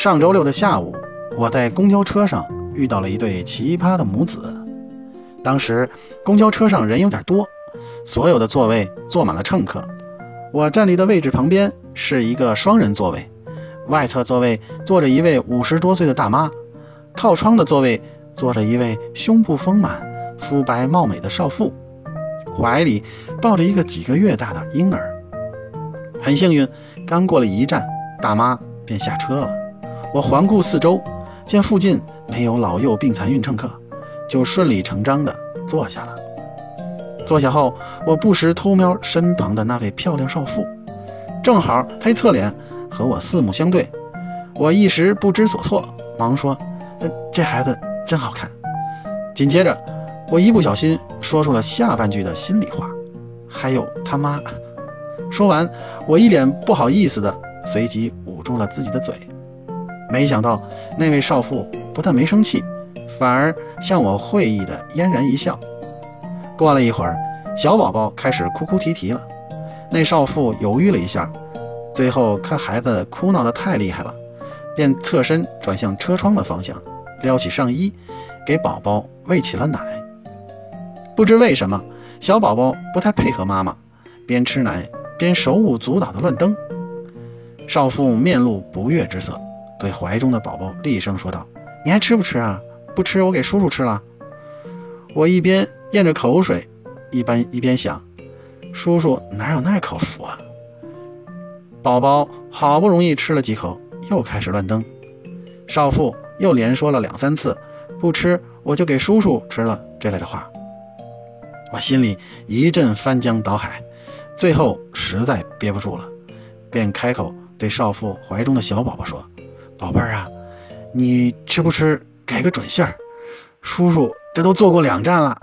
上周六的下午，我在公交车上遇到了一对奇葩的母子。当时公交车上人有点多，所有的座位坐满了乘客。我站立的位置旁边是一个双人座位，外侧座位坐着一位五十多岁的大妈，靠窗的座位坐着一位胸部丰满、肤白貌美的少妇，怀里抱着一个几个月大的婴儿。很幸运，刚过了一站，大妈便下车了。我环顾四周，见附近没有老幼病残孕乘客，就顺理成章地坐下了。坐下后，我不时偷瞄身旁的那位漂亮少妇，正好她一侧脸和我四目相对，我一时不知所措，忙说：“呃，这孩子真好看。”紧接着，我一不小心说出了下半句的心里话：“还有他妈。”说完，我一脸不好意思的，随即捂住了自己的嘴。没想到那位少妇不但没生气，反而向我会意的嫣然一笑。过了一会儿，小宝宝开始哭哭啼啼了。那少妇犹豫了一下，最后看孩子哭闹的太厉害了，便侧身转向车窗的方向，撩起上衣，给宝宝喂起了奶。不知为什么，小宝宝不太配合妈妈，边吃奶边手舞足蹈的乱蹬。少妇面露不悦之色。对怀中的宝宝厉声说道：“你还吃不吃啊？不吃，我给叔叔吃了。”我一边咽着口水，一边一边想：“叔叔哪有那口福啊？”宝宝好不容易吃了几口，又开始乱蹬。少妇又连说了两三次：“不吃，我就给叔叔吃了。”这类的话，我心里一阵翻江倒海，最后实在憋不住了，便开口对少妇怀中的小宝宝说。宝贝儿啊，你吃不吃？给个准信儿，叔叔这都坐过两站了。